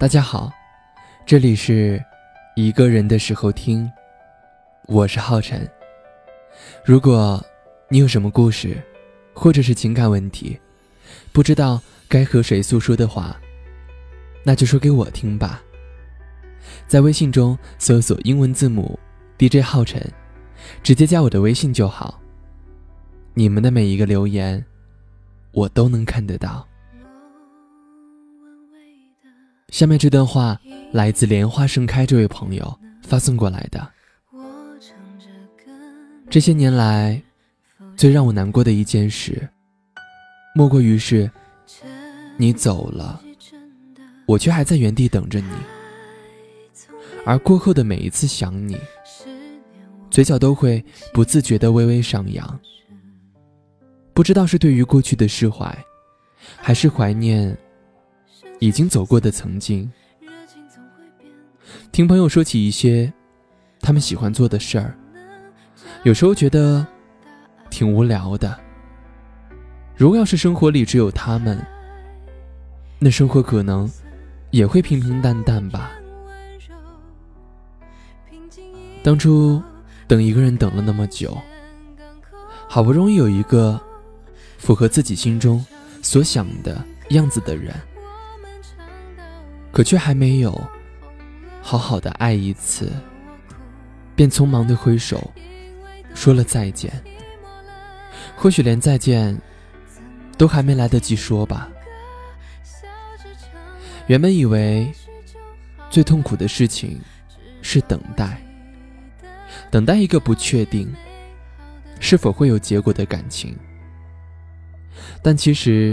大家好，这里是一个人的时候听，我是浩辰。如果你有什么故事，或者是情感问题，不知道该和谁诉说的话，那就说给我听吧。在微信中搜索英文字母 DJ 浩辰，直接加我的微信就好。你们的每一个留言，我都能看得到。下面这段话来自莲花盛开这位朋友发送过来的。这些年来，最让我难过的一件事，莫过于是，你走了，我却还在原地等着你。而过后的每一次想你，嘴角都会不自觉的微微上扬。不知道是对于过去的释怀，还是怀念。已经走过的曾经，听朋友说起一些他们喜欢做的事儿，有时候觉得挺无聊的。如果要是生活里只有他们，那生活可能也会平平淡淡吧。当初等一个人等了那么久，好不容易有一个符合自己心中所想的样子的人。可却还没有好好的爱一次，便匆忙的挥手说了再见。或许连再见都还没来得及说吧。原本以为最痛苦的事情是等待，等待一个不确定是否会有结果的感情，但其实